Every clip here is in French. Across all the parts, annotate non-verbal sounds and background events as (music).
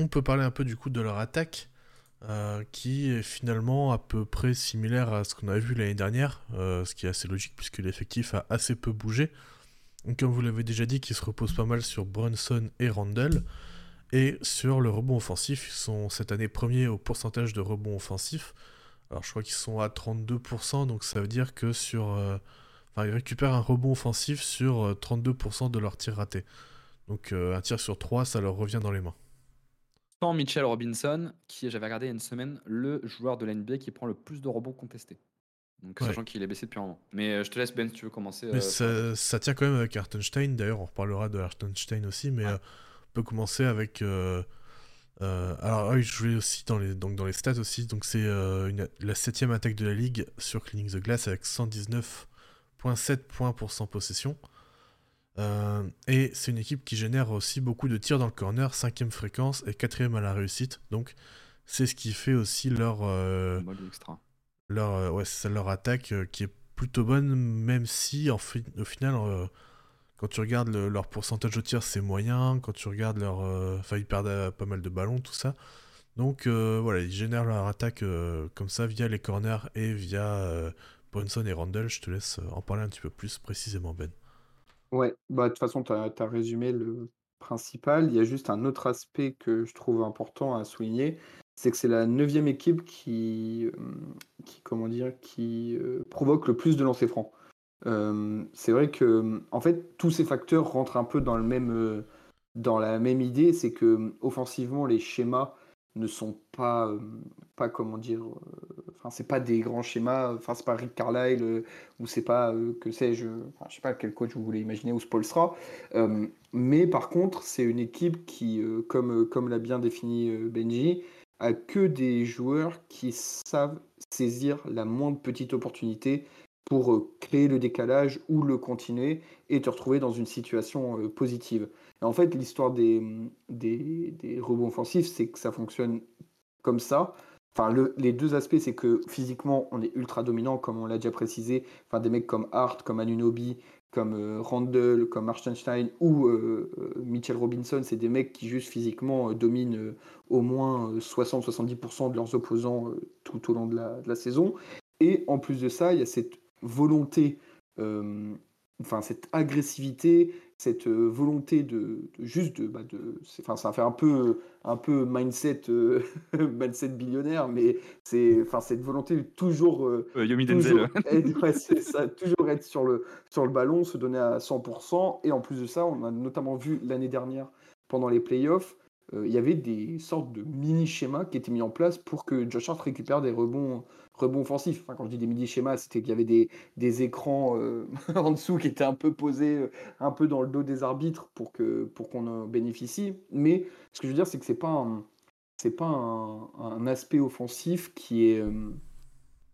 On peut parler un peu du coup de leur attaque, euh, qui est finalement à peu près similaire à ce qu'on avait vu l'année dernière, euh, ce qui est assez logique puisque l'effectif a assez peu bougé. Comme vous l'avez déjà dit, qui se repose pas mal sur Brunson et Randall. Et sur le rebond offensif, ils sont cette année premiers au pourcentage de rebond offensif. Alors je crois qu'ils sont à 32%, donc ça veut dire que sur... Euh, enfin, ils récupèrent un rebond offensif sur 32% de leurs tirs ratés. Donc un tir sur 3, ça leur revient dans les mains. Sans Mitchell Robinson, qui, j'avais regardé il y a une semaine, le joueur de l'NBA qui prend le plus de rebonds contestés. Donc, sachant qu'il est baissé depuis un moment. Mais euh, je te laisse, Ben, si tu veux commencer. Mais euh, ça, tient quand même avec Hartenstein. D'ailleurs, on reparlera de Hartenstein aussi. Mais euh, on peut commencer avec. alors, oui, je voulais aussi dans les, donc, dans les stats aussi. Donc, c'est la septième attaque de la ligue sur Cleaning the Glass avec 119,7 points pour 100 possessions. Euh, et c'est une équipe qui génère aussi beaucoup de tirs dans le corner, cinquième fréquence et quatrième à la réussite. Donc c'est ce qui fait aussi leur euh, leur euh, ouais, leur attaque qui est plutôt bonne, même si en au final quand tu regardes leur pourcentage de tirs c'est moyen, quand tu regardes leur enfin ils perdent pas mal de ballons tout ça. Donc voilà ils génèrent leur attaque comme ça via les corners et via Bronson et Randall. Je te laisse en parler un petit peu plus précisément Ben. Ouais, bah, de toute façon, tu as résumé le principal. Il y a juste un autre aspect que je trouve important à souligner, c'est que c'est la neuvième équipe qui, qui comment dire, qui, provoque le plus de lancers francs. C'est vrai que, en fait, tous ces facteurs rentrent un peu dans le même, dans la même idée, c'est que, offensivement, les schémas ne sont pas, pas comment dire, enfin c'est pas des grands schémas, enfin c'est pas Rick Carlisle euh, ou c'est pas que sais-je, je sais pas quel coach vous voulez imaginer ou Spolstra, mais par contre c'est une équipe qui, comme comme l'a bien défini Benji, a que des joueurs qui savent saisir la moindre petite opportunité pour créer le décalage ou le continuer et te retrouver dans une situation positive en fait, l'histoire des, des, des, rebonds offensifs, c'est que ça fonctionne comme ça. Enfin, le, les deux aspects, c'est que physiquement, on est ultra dominant, comme on l'a déjà précisé. Enfin, des mecs comme Hart, comme Anunobi, comme euh, Randall, comme Arstenstein ou euh, euh, Mitchell Robinson, c'est des mecs qui juste physiquement dominent au moins 60-70% de leurs opposants tout au long de la, saison. Et en plus de ça, il y a cette volonté, enfin cette agressivité, cette euh, volonté de, juste de, bah de enfin ça fait un peu un peu mindset euh, (laughs) mindset billionnaire mais c'est enfin cette volonté de toujours euh, Yomi toujours être, ça, toujours être sur le sur le ballon se donner à 100% et en plus de ça on a notamment vu l'année dernière pendant les playoffs il y avait des sortes de mini schémas qui étaient mis en place pour que Josh Hart récupère des rebonds rebond offensif. Enfin, quand je dis des midi-schémas, c'était qu'il y avait des, des écrans euh, (laughs) en dessous qui étaient un peu posés, euh, un peu dans le dos des arbitres pour que pour qu'on en bénéficie. Mais ce que je veux dire, c'est que c'est pas c'est pas un, aspect offensif qui est euh,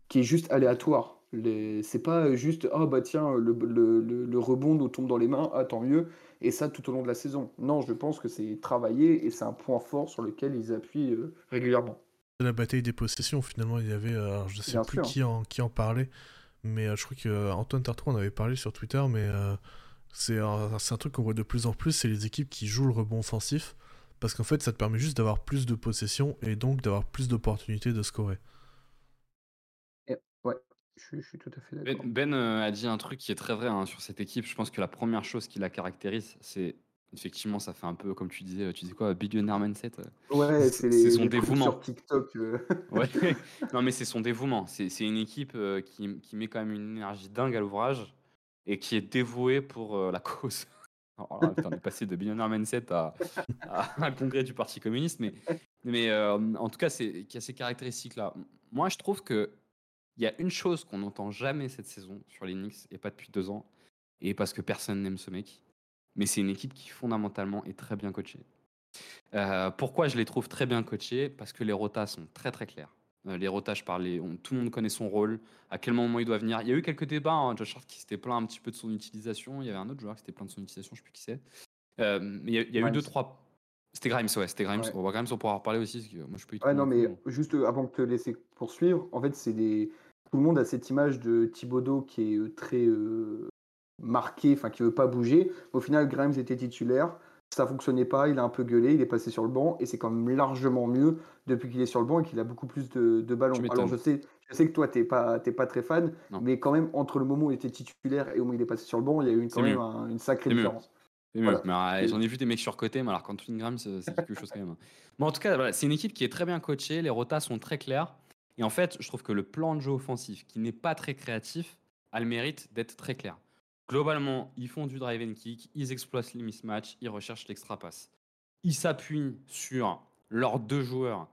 qui est juste aléatoire. C'est pas juste ah bah tiens le, le, le, rebond nous tombe dans les mains, ah tant mieux, et ça tout au long de la saison. Non, je pense que c'est travaillé et c'est un point fort sur lequel ils appuient régulièrement la bataille des possessions. Finalement, il y avait, euh, alors je sais plus qui en, qui en parlait, mais euh, je crois que euh, Antoine Tartrou en avait parlé sur Twitter, mais c'est un, un, truc qu'on voit de plus en plus, c'est les équipes qui jouent le rebond offensif, parce qu'en fait, ça te permet juste d'avoir plus de possessions et donc d'avoir plus d'opportunités de scorer. Je, suis tout à fait d'accord. Ben, a dit un truc qui est très vrai hein, sur cette équipe. Je pense que la première chose qui la caractérise, c'est Effectivement, ça fait un peu, comme tu disais, tu disais quoi, billionaire mindset Ouais, c'est son dévouement. Sur TikTok. Euh. (laughs) ouais, (laughs) non, mais c'est son dévouement. C'est une équipe euh, qui, qui, met quand même une énergie dingue à l'ouvrage et qui est dévouée pour euh, la (laughs) cause. Alors là, on est passé de billionaire mindset à, un congrès du Parti communiste, mais, mais en tout cas, c'est qui a ces caractéristiques-là. Moi, je trouve que il y a une chose qu'on n'entend jamais cette saison sur Linux et pas depuis deux ans, et parce que personne n'aime ce mec, mais c'est une équipe qui fondamentalement est très bien coachée. Euh, pourquoi je les trouve très bien coachés? Parce que les rotas sont très très clairs. Euh, les rotas, je parlais, tout le monde connaît son rôle, à quel moment il doit venir. Il y a eu quelques débats, hein, Josh Hart qui s'était plaint un petit peu de son utilisation, il y avait un autre joueur qui s'était plaint de son utilisation, je ne sais plus qui c'est. Euh, mais il y a, eu deux, trois... C'était Grimes, ouais, c'était Grimes. On va Grimes, on pourra en reparler aussi, parce que moi je peux y Ouais, non, mais juste avant de te laisser poursuivre, en fait, c'est des... Tout le monde a cette image de Thibodeau qui est très marqué, enfin qui veut pas bouger. Au final, Grimes était titulaire. ça fonctionnait pas, il a un peu gueulé, il est passé sur le banc et c'est quand même largement mieux depuis qu'il est sur le banc et qu'il a beaucoup plus de, de ballons. Alors je sais, je sais que toi t'es pas t'es pas très fan, mais quand même entre le moment où il était titulaire et au moment où il est passé sur le banc, il y a eu quand même une sacrée différence. Euh, j'en ai vu des mecs surcotés, mais alors quand Ingram, c'est quelque chose quand même. En tout cas, c'est une équipe qui est très bien coachée, les rotas sont très clairs. Et en fait, je trouve que le plan de jeu offensif, qui n'est pas très créatif, a le mérite d'être très clair. Globalement, ils font du drive and kick, ils exploitent les mismatchs, ils recherchent l'extra pass. Ils s'appuient sur leurs deux joueurs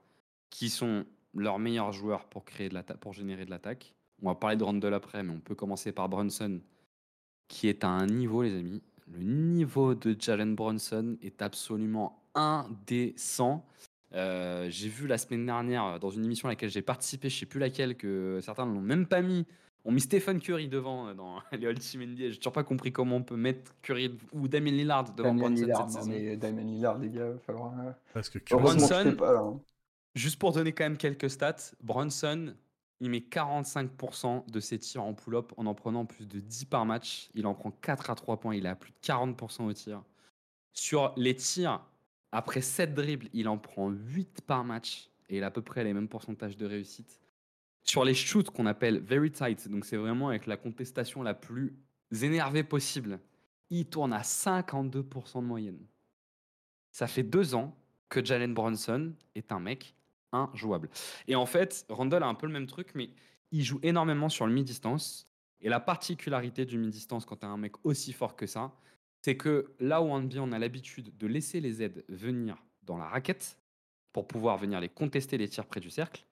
qui sont leurs meilleurs joueurs pour, créer de pour générer de l'attaque. On va parler de Randall après, mais on peut commencer par Brunson, qui est à un niveau, les amis. Le niveau de Jalen Brunson est absolument indécent. Euh, j'ai vu la semaine dernière dans une émission à laquelle j'ai participé, je sais plus laquelle, que certains ne l'ont même pas mis on mis Stephen Curry devant euh, dans (laughs) les Ultimate NBA. J'ai toujours pas compris comment on peut mettre Curry ou Damien Lillard devant Damien Lillard, cette mais Damien Lillard, les gars, il va falloir. Euh, Parce que Bronson, hein. juste pour donner quand même quelques stats, Bronson, il met 45% de ses tirs en pull-up en en prenant plus de 10 par match. Il en prend 4 à 3 points. Il a plus de 40% au tir. Sur les tirs, après 7 dribbles, il en prend 8 par match. Et il a à peu près les mêmes pourcentages de réussite. Sur les shoots qu'on appelle very tight, donc c'est vraiment avec la contestation la plus énervée possible, il tourne à 52% de moyenne. Ça fait deux ans que Jalen Bronson est un mec injouable. Et en fait, Randall a un peu le même truc, mais il joue énormément sur le mi-distance. Et la particularité du mi-distance quand tu as un mec aussi fort que ça, c'est que là où NBA on a l'habitude de laisser les aides venir dans la raquette pour pouvoir venir les contester les tirs près du cercle,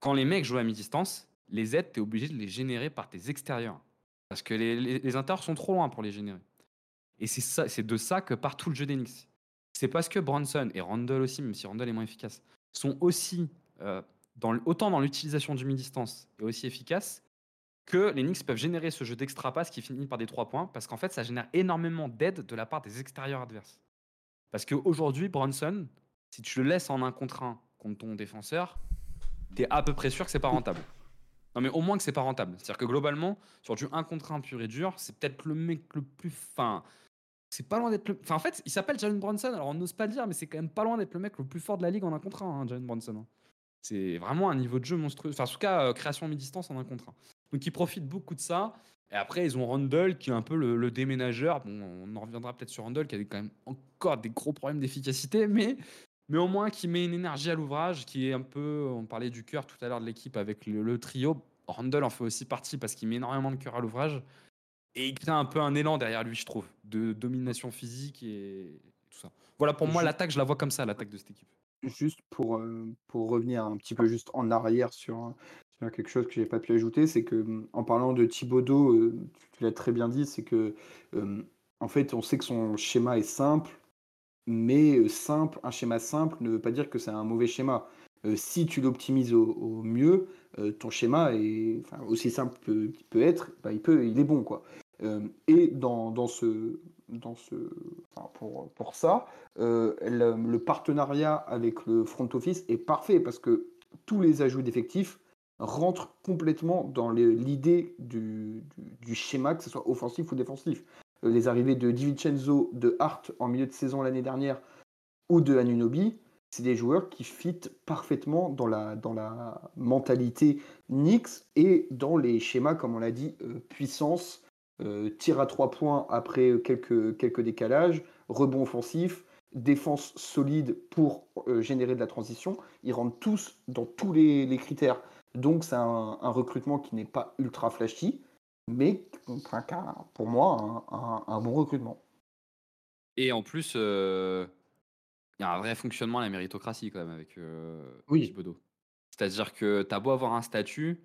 quand les mecs jouent à mi-distance, les aides, tu es obligé de les générer par tes extérieurs. Parce que les, les, sont trop loin pour les générer. Et c'est de ça que part tout le jeu d'Enix. C'est parce que Bronson et Randall aussi, même si Randall est moins efficace, sont aussi euh, autant dans l'utilisation du mi-distance et aussi efficaces que les Knicks peuvent générer ce jeu d'extra pass qui finit par des trois points parce qu'en fait ça génère énormément d'aide de la part des extérieurs adverses. Parce qu'aujourd'hui, Bronson, si tu le laisses en un contre un contre ton défenseur, t'es à peu près sûr que c'est pas rentable. Non, mais au moins que c'est pas rentable. C'est-à-dire que globalement, sur du 1 contre 1 pur et dur, c'est peut-être le mec le plus fin. C'est pas loin d'être le. Enfin, en fait, il s'appelle Jalen Bronson, alors on n'ose pas le dire, mais c'est quand même pas loin d'être le mec le plus fort de la ligue en 1 contre 1, hein, Jalen Bronson. Hein. C'est vraiment un niveau de jeu monstrueux. Enfin, en tout cas, euh, création mi-distance en 1 contre 1. Donc, ils profitent beaucoup de ça. Et après, ils ont Randall qui est un peu le, déménageur. Bon, on en reviendra peut-être sur Randall qui a quand même encore des gros problèmes d'efficacité, (laughs) mais mais au moins qui met une énergie à l'ouvrage, qui est un peu, on parlait du cœur tout à l'heure de l'équipe avec le, trio, Randall en fait aussi partie parce qu'il met énormément de cœur à l'ouvrage, et il crée un peu un élan derrière lui, je trouve, de domination physique et tout ça. Voilà, pour moi, l'attaque, je la vois comme ça, l'attaque de cette équipe. Juste pour, euh, pour revenir un petit peu juste en arrière sur, quelque chose que j'ai pas pu ajouter, c'est que en parlant de Thibaudot, euh, tu l'as très bien dit, c'est que euh, en fait, on sait que son schéma est simple, mais simple, un schéma simple ne veut pas dire que c'est un mauvais schéma. si tu l'optimises au, mieux, ton schéma est aussi simple qu'il peut, être, bah, il, peut, il est bon. Quoi. et dans, dans, ce, dans ce, pour, pour ça, le, partenariat avec le front office est parfait parce que tous les ajouts d'effectifs rentrent complètement dans l'idée du, schéma, que ce soit offensif ou défensif. Euh, les arrivées de DiVincenzo, de Hart en milieu de saison l'année dernière ou de Anunobi, c'est des joueurs qui fitent parfaitement dans la, mentalité Knicks et dans les schémas, comme on l'a dit, euh, puissance, euh, tir à trois points après quelques décalages, rebond offensif, défense solide pour générer de la transition. Ils rentrent tous dans tous les, critères. Donc c'est un, recrutement qui n'est pas ultra flashy, mais pour moi, un, bon recrutement. Et en plus, euh, il y a un vrai fonctionnement à la méritocratie quand même avec euh, oui. C'est-à-dire que tu as beau avoir un statut,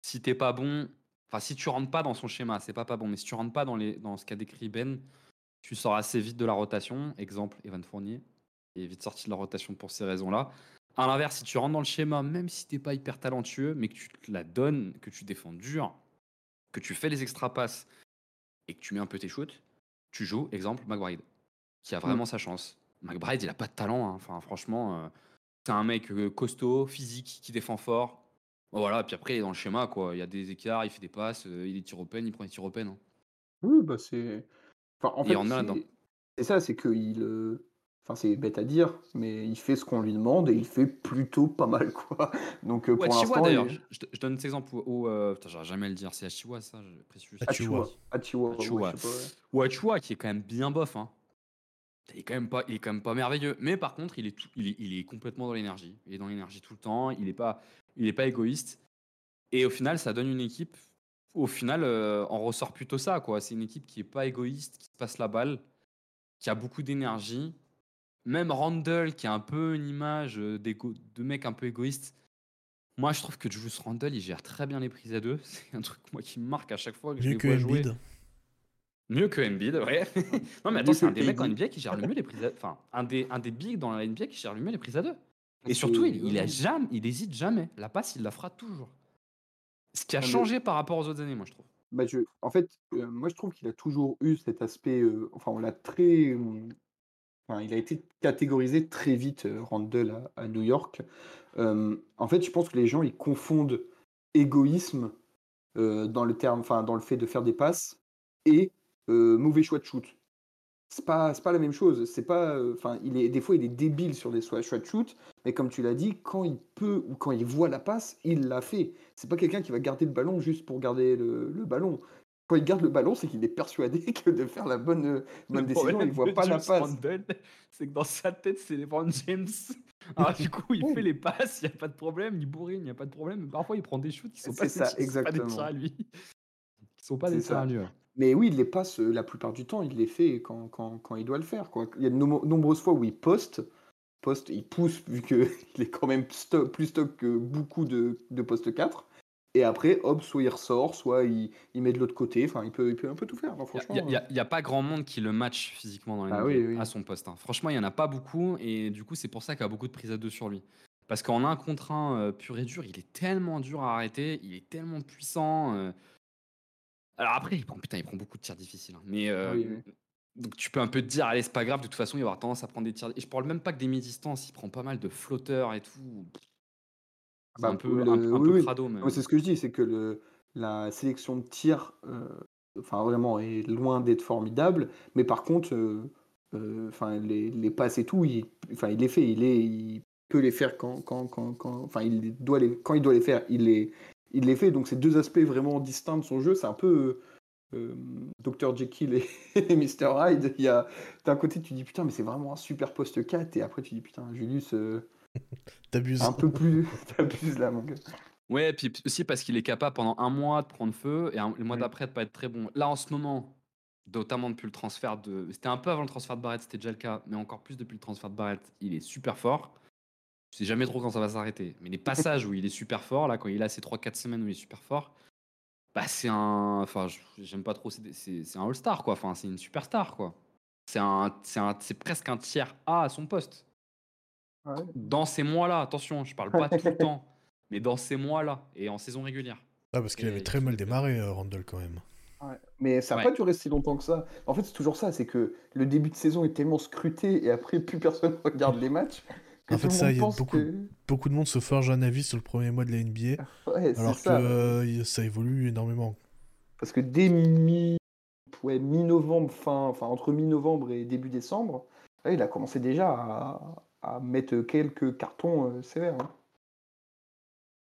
si t'es pas bon, enfin si tu rentres pas dans son schéma, c'est pas pas bon, mais si tu rentres pas dans, les, dans ce qu'a décrit Ben, tu sors assez vite de la rotation. Exemple, Evan Fournier est vite sorti de la rotation pour ces raisons-là. À l'inverse, si tu rentres dans le schéma, même si t'es pas hyper talentueux, mais que tu te la donnes, que tu défends dur, que tu fais les extra passes et que tu mets un peu tes shoots, tu joues, exemple, McBride, qui a vraiment mm. sa chance. McBride, il a pas de talent. Hein. Enfin, franchement, euh, c'est un mec euh, costaud, physique, qui défend fort. voilà, puis après, il est dans le schéma, quoi. Il y a des écarts, il fait des passes, euh, il est tir open, il prend des tirs open. Hein. Oui, bah c'est. Enfin, en fait, C'est ça, c'est qu'il. euh, Enfin, c'est bête à dire, mais il fait ce qu'on lui demande et il fait plutôt pas mal, quoi. (laughs) Donc, euh, Ou pour Achiwa l'instant. d'ailleurs, il- je, donne cet exemple où, où, euh, putain, j'arrive jamais à le dire, c'est Achiwa ça, je précise. Achiwa. Achiwa. Achiwa, ouais, Achiwa. ouais. Ou Achua qui est quand même bien bof. Hein. Il, est quand même pas, il est quand même pas merveilleux. Mais par contre, il est, tout- il est, il est complètement dans l'énergie. Il est dans l'énergie tout le temps. Il est, pas, il est pas égoïste. Et au final, ça donne une équipe. Au final, euh, on ressort plutôt ça. quoi. C'est une équipe qui est pas égoïste, qui se passe la balle, qui a beaucoup d'énergie. Même Randall, qui a un peu une image euh, de mec un peu égoïste. Moi, je trouve que Julius Randall, il gère très bien les prises à deux. (laughs) C'est un truc moi qui me marque à chaque fois que je Mieux les que vois jouer. Embiid. Mieux que Embiid, ouais. (laughs) non, mais attends, c'est un des mecs en. NBA qui gère le mieux les prises à Enfin, un des, un des bigs dans la NBA qui gère le mieux les prises à deux. Et surtout, il, il, a jamais, il hésite jamais. La passe, il la fera toujours. Ce qui a Ah, mais- changé par rapport aux autres années, moi, je trouve. Bah, je, en fait, euh, moi je trouve qu'il a toujours eu cet aspect. euh, enfin, on l'a très. Il a été catégorisé très vite, euh, Randall à, à New York. En fait, je pense que les gens ils confondent égoïsme euh, dans le terme, enfin, dans le fait de faire des passes et euh, mauvais choix de shoot. C'est pas, pas la même chose. C'est pas, enfin, il est des fois il est débile sur des choix de shoot, mais comme tu l'as dit, quand il peut ou quand il voit la passe, il la fait. C'est pas quelqu'un qui va garder le ballon juste pour garder le ballon. Quand il garde le ballon, c'est qu'il est persuadé (laughs) que de faire la bonne, euh, bonne décision, il voit pas la passe. c'est que dans sa tête, c'est LeBron James. (laughs) Alors, du coup, il Ouais. fait les passes, il n'y a pas de problème, il bourrine, il n'y a pas de problème. Mais parfois, il prend des shoots qui sont pas, ça, des- qui sont pas des exactement. tirs à lui. Qui sont pas des tirs à lui. Mais oui, il les passe euh, la plupart du temps, il les fait quand, quand, quand il doit le faire. Quoi. Il y a de nom- nombreuses fois où il poste, poste il pousse vu qu'il (laughs) est quand même plus stock que beaucoup de, de poste 4. Et après, hop, soit il ressort, soit il, il met de l'autre côté. Enfin, il peut, il peut un peu tout faire. Franchement, Il n'y a, y a pas grand monde qui le match physiquement dans Ah NBA oui, oui. à son poste. hein. Franchement, il n'y en a pas beaucoup. Et du coup, c'est pour ça qu'il y a beaucoup de prises à deux sur lui. Parce qu'en un contre un euh, pur et dur, il est tellement dur à arrêter. Il est tellement puissant. euh. Alors après, il prend, putain, il prend beaucoup de tirs difficiles. hein. Mais euh, Ah oui, donc tu peux un peu te dire, allez, c'est pas grave. De toute façon, il va avoir tendance à prendre des tirs. Et je parle même pas que des mi-distances. Il prend pas mal de flotteurs et tout. C'est Bah, un peu, le- un, un oui, peu oui. crado. Mais... C'est ce que je dis, c'est que le, la sélection de tirs, euh, enfin vraiment, est loin d'être formidable. Mais par contre, euh, euh, enfin les, les passes et tout, il, enfin il les fait, il, est, il peut les faire quand, quand, quand, quand, enfin il doit les, quand il doit les faire, il les, il les fait. Donc c'est deux aspects vraiment distincts de son jeu. C'est un peu euh, Dr Jekyll et, (laughs) et Mr Hyde. Il y a d'un côté tu dis putain mais c'est vraiment un super poste 4 et après tu dis putain Julius euh, (laughs) T'abuses. un peu plus, (laughs) t'abuses là mon gars. Ouais, puis aussi parce qu'il est capable pendant un mois de prendre feu et un- le mois d'après de pas être très bon. Là, en ce moment, notamment depuis le transfert de. C'était un peu avant le transfert de Barrett, c'était déjà le cas, mais encore plus depuis le transfert de Barrett, il est super fort. Je sais jamais trop quand ça va s'arrêter. Mais les passages où il est super fort, là, quand il a ces 3-4 semaines où il est super fort, bah c'est un. Enfin, je- j'aime pas trop. C'est un All-Star, quoi. Enfin, c'est une superstar, quoi. C'est un, c'est un, c'est presque un tiers A à son poste Ouais. dans ces mois-là, attention, je parle pas tout le (laughs) temps, mais dans ces mois-là et en saison régulière. Ah, parce qu'il avait très mal démarré, euh, Randall, quand même. Ouais. Mais ça n'a Ouais. pas duré si longtemps que ça. En fait, c'est toujours ça, c'est que le début de saison est tellement scruté et après plus personne (laughs) regarde les matchs. que En fait, ça, monde il y a pense beaucoup- que- Beaucoup de monde se forge un avis sur le premier mois de la NBA, (laughs) Ouais, c'est alors que ça. euh, il- ça évolue énormément. Parce que dès mi... ouais, mi-novembre, fin... enfin entre mi-novembre et début décembre, là, il a commencé déjà à, à mettre quelques cartons euh, sévères. hein.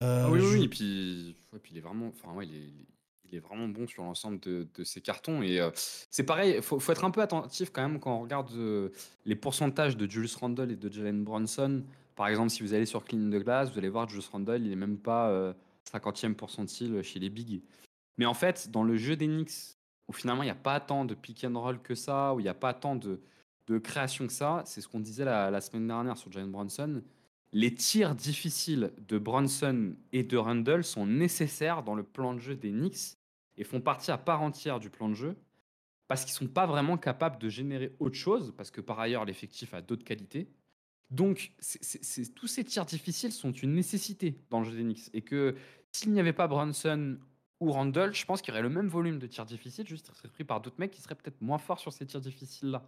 Euh, Ah oui, oui, je- oui, et puis, ouais, puis il est vraiment, enfin, ouais, il est, il est vraiment bon sur l'ensemble de, de ses cartons. Et euh, c'est pareil, il faut, faut être un peu attentif quand même quand on regarde euh, les pourcentages de Julius Randle et de Jalen Brunson. Par exemple, si vous allez sur Clean de glace, vous allez voir Julius Randle, il est même pas euh, 50e pourcentile chez les bigs. Mais en fait, dans le jeu des Knicks, où finalement il n'y a pas tant de pick and roll que ça, où il n'y a pas tant de, de création que ça, c'est ce qu'on disait la, semaine dernière sur Jalen Brunson. Les tirs difficiles de Brunson et de Randle sont nécessaires dans le plan de jeu des Knicks et font partie à part entière du plan de jeu parce qu'ils sont pas vraiment capables de générer autre chose parce que par ailleurs l'effectif a d'autres qualités. Donc tous ces tirs difficiles sont une nécessité dans le jeu des Knicks et que s'il n'y avait pas Brunson ou Randle, je pense qu'il y aurait le même volume de tirs difficiles, juste serait pris par d'autres mecs qui seraient peut-être moins forts sur ces tirs difficiles-là.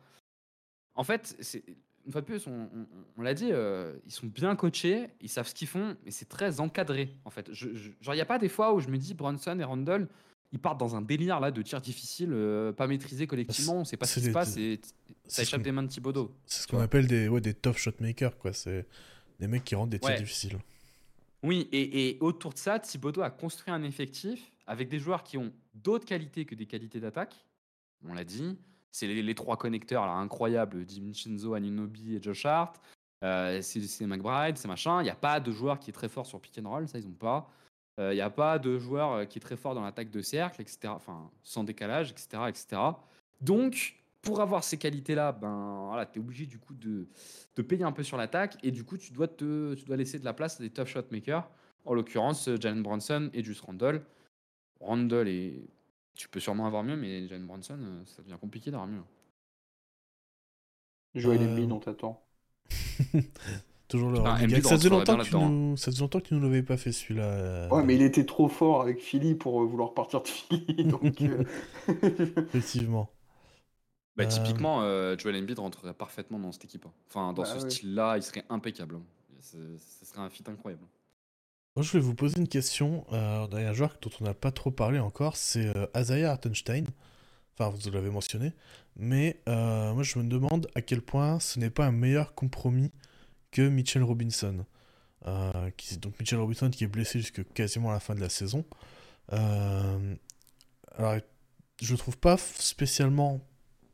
En fait, c'est une fois de plus, on, on- on l'a dit, euh, ils sont bien coachés, ils savent ce qu'ils font, mais c'est très encadré. En fait, Je- je- genre il n'y a pas des fois où je me dis Brunson et Randle, ils partent dans un délire là de tir difficile, euh, pas maîtrisé collectivement, on sait pas ce qui se passe et ça échappe des mains de Thibodeau. C'est ce qu'on appelle des, ouais, des tough shot makers, quoi. C'est des mecs qui rendent des tirs Ouais. difficiles. Oui, et, et autour de ça, Thibodeau a construit un effectif avec des joueurs qui ont d'autres qualités que des qualités d'attaque. On l'a dit. C'est les, trois connecteurs là, incroyables, DiVincenzo, Anunobi et Josh Hart. Euh, c'est McBride, c'est machin. Il n'y a pas de joueur qui est très fort sur pick and roll, ça ils n'ont pas. Euh, Il n'y a pas de joueur euh, qui est très fort dans l'attaque de cercle, etc. Enfin, sans décalage, etc. etc. Donc, pour avoir ces qualités-là, ben, voilà, tu es obligé du coup de, de payer un peu sur l'attaque et du coup, tu dois, te, tu dois laisser de la place à des tough shot makers. En l'occurrence, euh, Jalen Brunson et Juice Randle. Randle et tu peux sûrement avoir mieux, mais Jalen Brunson, euh, ça devient compliqué d'avoir mieux. Joël Euh, Embiid, on t'attend. (laughs) Toujours le Ah. Ça faisait longtemps que tu nous... ça faisait longtemps que tu nous l'avais pas fait celui-là. euh, Ouais, mais il était trop fort avec Philly pour euh, vouloir partir de Philly. (laughs) Donc, euh, (laughs) Effectivement. Bah, Typiquement, euh, Joel Embiid rentrerait parfaitement dans cette équipe. hein. Enfin, dans Bah ce ouais. style-là, il serait impeccable. hein. Ce serait un fit incroyable. Je voulais vous poser une question. Euh, il y a un joueur dont on n'a pas trop parlé encore, c'est euh, Isaiah Hartenstein. Enfin, vous l'avez mentionné. Mais euh, moi, je me demande à quel point ce n'est pas un meilleur compromis que Mitchell Robinson. Euh, qui, donc, Mitchell Robinson qui est blessé jusque quasiment la fin de la saison. Euh, alors, je le trouve pas spécialement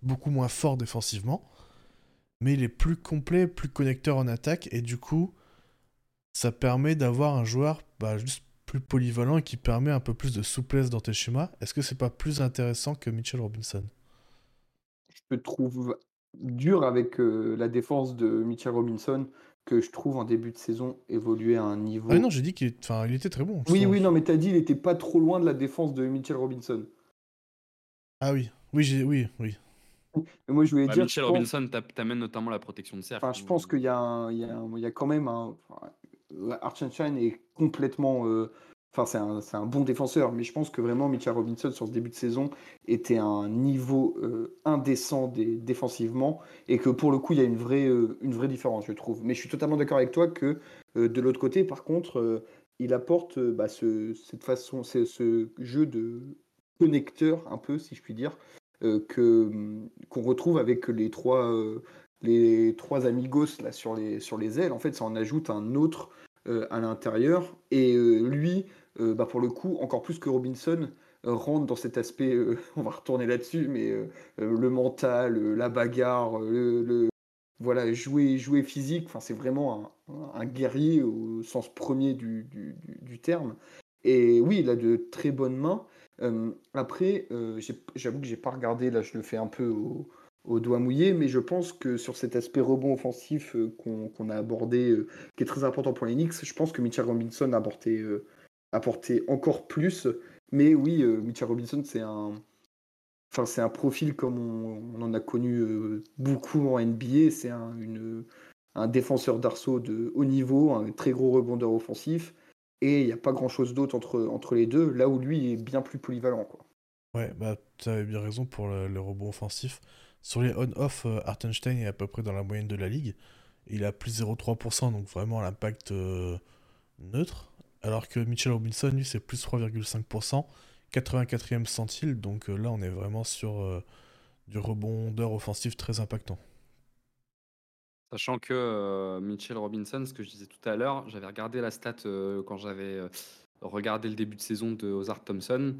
beaucoup moins fort défensivement. Mais il est plus complet, plus connecteur en attaque. Et du coup, ça permet d'avoir un joueur bah, juste plus polyvalent et qui permet un peu plus de souplesse dans tes schémas. Est-ce que c'est pas plus intéressant que Mitchell Robinson? Je te trouve dur avec euh, la défense de Mitchell Robinson, que je trouve en début de saison évoluer à un niveau. Ah non, j'ai dit qu'il est- enfin, il était très bon. oui, oui, non, mais t'as dit il était pas trop loin de la défense de Mitchell Robinson. Ah oui, oui, j'ai... oui, oui. Mais moi, je voulais Bah, dire. Mitchell je pense- Robinson t'a- t'amène notamment la protection de cercle. Enfin, je pense qu'il y, a un- il y, a un- il y a quand même un. Archenstein est complètement. euh, Enfin, c'est un, c'est un bon défenseur, mais je pense que vraiment Mitchell Robinson sur ce début de saison était à un niveau euh, indécent dé- défensivement et que pour le coup il y a une vraie, euh, une vraie différence, je trouve. Mais je suis totalement d'accord avec toi que de l'autre côté, par contre, il apporte bah, ce, cette façon, ce, jeu de connecteur un peu, si je puis dire, que qu'on retrouve avec les trois. Les trois amigos là sur les, sur les ailes, en fait, ça en ajoute un autre euh, à l'intérieur. Et euh, lui, euh, bah, pour le coup, encore plus que Robinson, rentre dans cet aspect, (laughs) on va retourner là-dessus, mais le mental, la bagarre, le, le- voilà, jouer, jouer physique, enfin, c'est vraiment un, un guerrier au sens premier du, du- terme. Et oui, il a de très bonnes mains. Après, j'avoue que j'ai pas regardé, là je le fais un peu au, au doigt mouillé, mais je pense que sur cet aspect rebond offensif euh, qu'on a abordé, euh, qui est très important pour les Knicks, je pense que Mitchell Robinson a apporté, euh, apporté encore plus. Mais oui, Mitchell Robinson, c'est un, enfin, un profil comme on, en a connu beaucoup en NBA. C'est un, défenseur d'arceau de haut niveau, un très gros rebondeur offensif. Et il n'y a pas grand-chose d'autre entre, entre les deux, là où lui est bien plus polyvalent. Quoi. Ouais, bah, tu avais bien raison pour le rebond offensif. Sur les on-off, euh, Hartenstein est à peu près dans la moyenne de la ligue. Il a plus 0,3%, donc vraiment l'impact euh, neutre. Alors que Mitchell Robinson, lui, c'est plus 3,5%, 84e centile. Donc euh, là, on est vraiment sur du rebondeur offensif très impactant. Sachant que Mitchell Robinson, ce que je disais tout à l'heure, j'avais regardé la stat quand j'avais regardé le début de saison de Ozark Thompson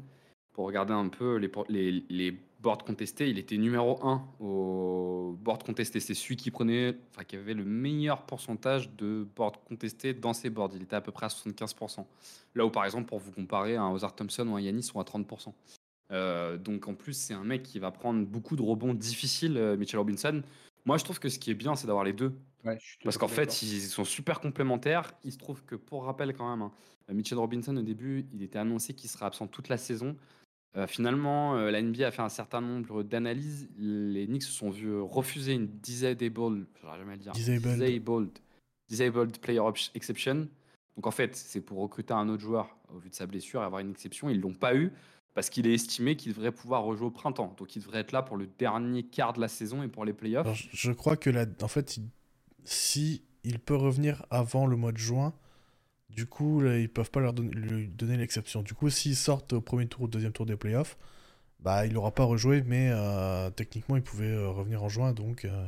pour regarder un peu les, les boards contestés. Il était numéro 1 au board contesté. C'est celui qui prenait, enfin, qui avait le meilleur pourcentage de boards contestés dans ses boards. Il était à peu près à 75%. Là où, par exemple, pour vous comparer, un Ozark Thompson ou un Yanis sont à 30%. Euh, donc en plus, c'est un mec qui va prendre beaucoup de rebonds difficiles, euh, Mitchell Robinson. Moi, je trouve que ce qui est bien, c'est d'avoir les deux. Parce qu'en fait, ils sont super complémentaires. Il se trouve que, pour rappel quand même, hein, Mitchell Robinson, au début, il était annoncé qu'il serait absent toute la saison. Euh, finalement, euh, la NBA a fait un certain nombre d'analyses. Les Knicks se sont vus refuser une disabled, jamais le dire, Disabled. disabled, disabled player exception. Donc en fait, c'est pour recruter un autre joueur au vu de sa blessure et avoir une exception. Ils l'ont pas eu parce qu'il est estimé qu'il devrait pouvoir rejouer au printemps. Donc il devrait être là pour le dernier quart de la saison et pour les playoffs. Alors, je- je crois que là, en fait, il- si il peut revenir avant le mois de juin, Du coup, là, ils peuvent pas leur donner, lui donner l'exception. Du coup, s'ils sortent au premier tour ou au deuxième tour des playoffs, bah, il n'aura pas rejoué, mais euh, techniquement, il pouvait euh, revenir en juin, donc. euh,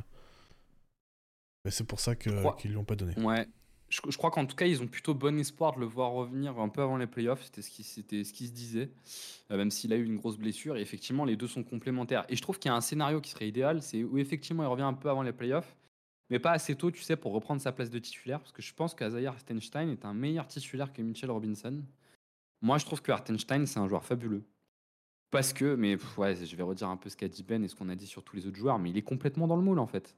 Mais c'est pour ça qu'ils l'ont pas donné. Ouais. Je, je crois qu'en tout cas, ils ont plutôt bon espoir de le voir revenir un peu avant les playoffs. C'était ce qui, c'était ce qui se disait, même s'il a eu une grosse blessure. Et effectivement, les deux sont complémentaires. Et je trouve qu'il y a un scénario qui serait idéal, c'est où effectivement il revient un peu avant les playoffs, mais pas assez tôt, tu sais, pour reprendre sa place de titulaire. Parce que je pense qu'Azaïr Hartenstein est un meilleur titulaire que Mitchell Robinson. Moi, je trouve que Hartenstein, c'est un joueur fabuleux. Parce que, mais ouais, je vais redire un peu ce qu'a dit Ben et ce qu'on a dit sur tous les autres joueurs, mais il est complètement dans le moule en fait.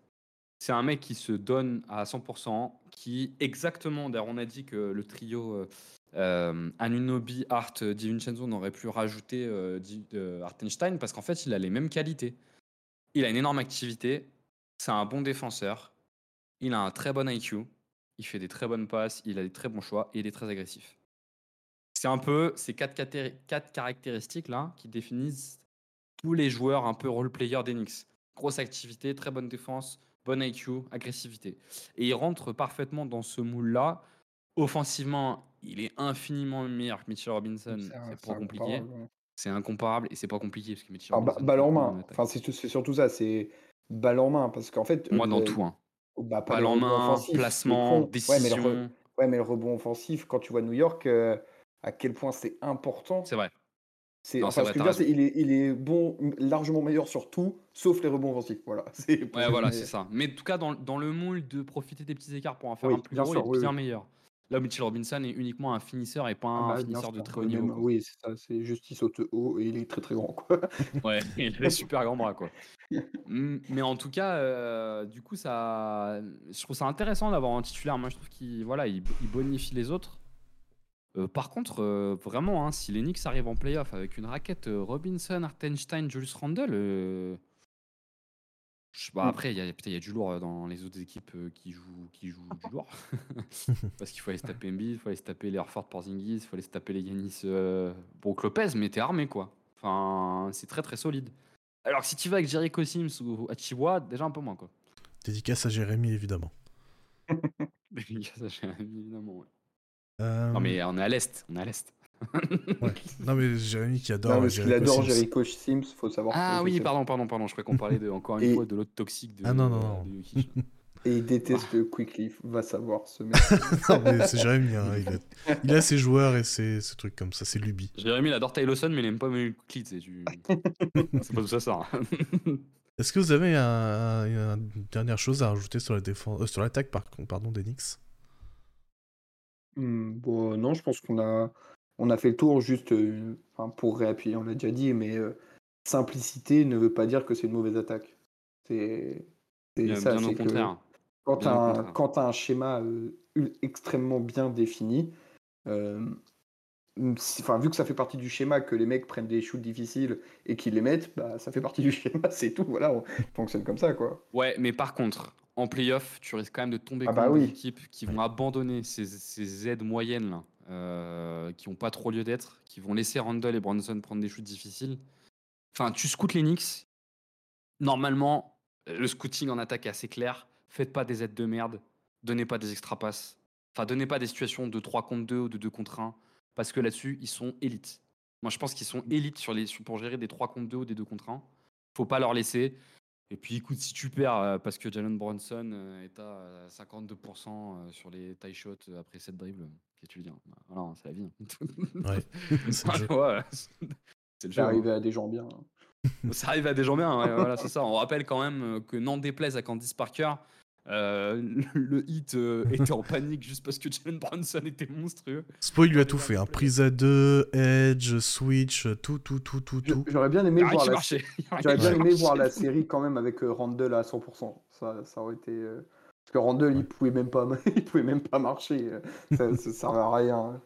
C'est un mec qui se donne à 100%, qui exactement, d'ailleurs on a dit que le trio euh, euh, Anunobi, Hart, euh, Di Vincenzo n'aurait plus rajouté euh, parce qu'en fait il a les mêmes qualités. Il a une énorme activité, c'est un bon défenseur, il a un très bon IQ, il fait des très bonnes passes, il a des très bons choix et il est très agressif. C'est un peu ces quatre, caté- quatre caractéristiques là qui définissent tous les joueurs un peu role-player d'Enix. Grosse activité, très bonne défense, bon IQ, agressivité. Et il rentre parfaitement dans ce moule-là. Offensivement, il est infiniment meilleur que Mitchell Robinson. C'est pas compliqué. C'est incomparable et c'est pas compliqué parce que Mitchell Alors, ba- Robinson, balle en main. Enfin, c'est tout- c'est surtout ça, c'est balle en main. Parce qu'en fait. Moi, dans le- tout. Hein. Bah, pas Balle le en main, offensif, placement. Ouais, mais, décision. re- ouais, mais le rebond offensif, quand tu vois New York, euh, à quel point c'est important. C'est vrai. C'est, Non, enfin, c'est ce que vrai, je veux dire, t'as c'est il est, il est bon, largement meilleur sur tout, sauf les rebonds offensifs. Voilà. (laughs) C'est Ouais, voilà, c'est ça. Mais en tout cas, dans, dans le moule de profiter des petits écarts pour en faire Oui, un plus gros, sûr, il est oui, bien oui. meilleur. Là Mitchell Robinson est uniquement un finisseur et pas Ah un bah, finisseur de très haut Oui, niveau. même- oui, c'est ça. C'est juste il saute haut et il est très très grand. Quoi. Ouais, (laughs) il a des super grands bras, quoi. (laughs) Mm, Mais en tout cas, euh, du coup, ça, je trouve ça intéressant d'avoir un titulaire. Moi, je trouve qu'il voilà, il, il bonifie les autres. Euh, par contre, euh, vraiment, hein, si les Knicks arrivent en playoff avec une raquette Robinson, Hartenstein, Julius Randle, je pas, Mm. après, il y, a- y du lourd euh, dans les autres équipes euh, qui, jouent, qui jouent du lourd. (laughs) (laughs) Parce qu'il faut aller se taper Embiid, il faut aller se taper les Horford Porzingis, il faut aller se taper les Yanis euh, Brook Lopez, mais t'es armé, quoi. Enfin, c'est très très solide. Alors que si tu vas avec Jericho Sims ou Achiwa, déjà un peu moins, quoi. Dédicace à Jérémy, évidemment. (laughs) Ça, j'ai évidemment, ouais. Euh, Non, mais on est à l'est, on est à l'est. Ouais. (laughs) Non, mais Jérémy qui adore Non, mais ce qu'il Jericho adore Sims. Jericho Sims, faut savoir. Ah oui, pardon, pardon, pardon. Je croyais qu'on parlait de, encore une Et- fois de l'autre toxique de, Ah non, non, non. de Jokic. Et il déteste Quickly, va savoir ce mec. (laughs) Non, mais c'est Jérémy, hein, il, a... il a ses joueurs et ses, ses trucs comme ça, c'est Luby. Jérémy, il adore Ty Lawson, mais il aime pas Clit, tu sais, (laughs) tu- C'est pas tout ça, ça. hein. Est-ce que vous avez un, un- une dernière chose à rajouter sur la défense, euh, sur l'attaque par contre, pardon, d'Enix? Hmm, bon, non, je pense qu'on a, on a fait le tour juste euh, enfin, pour réappuyer, on l'a déjà dit, mais euh, simplicité ne veut pas dire que c'est une mauvaise attaque. C'est ça, c'est que contraire. quand tu as, un schéma euh, extrêmement bien défini, euh, enfin, vu que ça fait partie du schéma que les mecs prennent des shoots difficiles et qu'ils les mettent, bah, ça fait partie du (laughs) schéma, c'est tout. Voilà, on fonctionne comme ça, quoi. Ouais, mais par contre, en playoff, tu risques quand même de tomber Ah contre bah des équipes qui vont abandonner ces, ces aides moyennes là, euh, qui n'ont pas trop lieu d'être, qui vont laisser Randall et Bronson prendre des shoots difficiles. Enfin, tu scoutes les Knicks. Normalement, le scouting en attaque est assez clair. Faites pas des aides de merde. Donnez pas des extra passes. Enfin, donnez pas des situations de 3 contre 2 ou de 2 contre 1. Parce que là-dessus, ils sont élites. Moi, je pense qu'ils sont élites sur les, pour gérer des 3 contre 2 ou des 2 contre 1. Faut pas leur laisser. Et puis écoute, si tu perds euh, parce que Jalen Bronson euh, est à euh, 52% euh, sur les tie shots après 7 dribbles, qu'est-ce que tu veux dire Voilà, hein, c'est la vie. hein. (laughs) (laughs) Ouais, c'est. Ouais, le jeu. C'est hein. arrivé à des gens bien. (laughs) Ça arrive à des gens bien, ouais, voilà, c'est ça. On rappelle quand même euh, que n'en déplaise à Candice Parker, euh, le, hit euh, était en panique juste parce que Jalen Bronson était monstrueux. Spoil lui a tout fait, hein. prise à 2, edge, switch, tout, tout, tout, tout, tout. J'aurais bien aimé voir la J'aurais bien aimé voir la série quand même avec euh, Randall à 100%. Ça, ça aurait été. Parce que Randall, il pouvait même pas, il pouvait même pas marcher. Ça, ça servait à rien.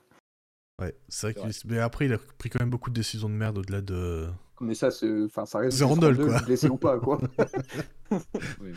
Ouais, c'est vrai qu'il... Mais après, il a pris quand même beaucoup de décisions de merde au-delà de... Mais ça, c'est, enfin, ça reste. C'est Randall, quoi. blessé ou pas, quoi. (laughs) (laughs) Oui.